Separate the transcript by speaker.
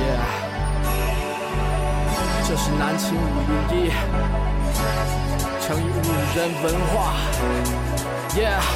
Speaker 1: yeah 这是南秦五云一成语五人文化。Yeah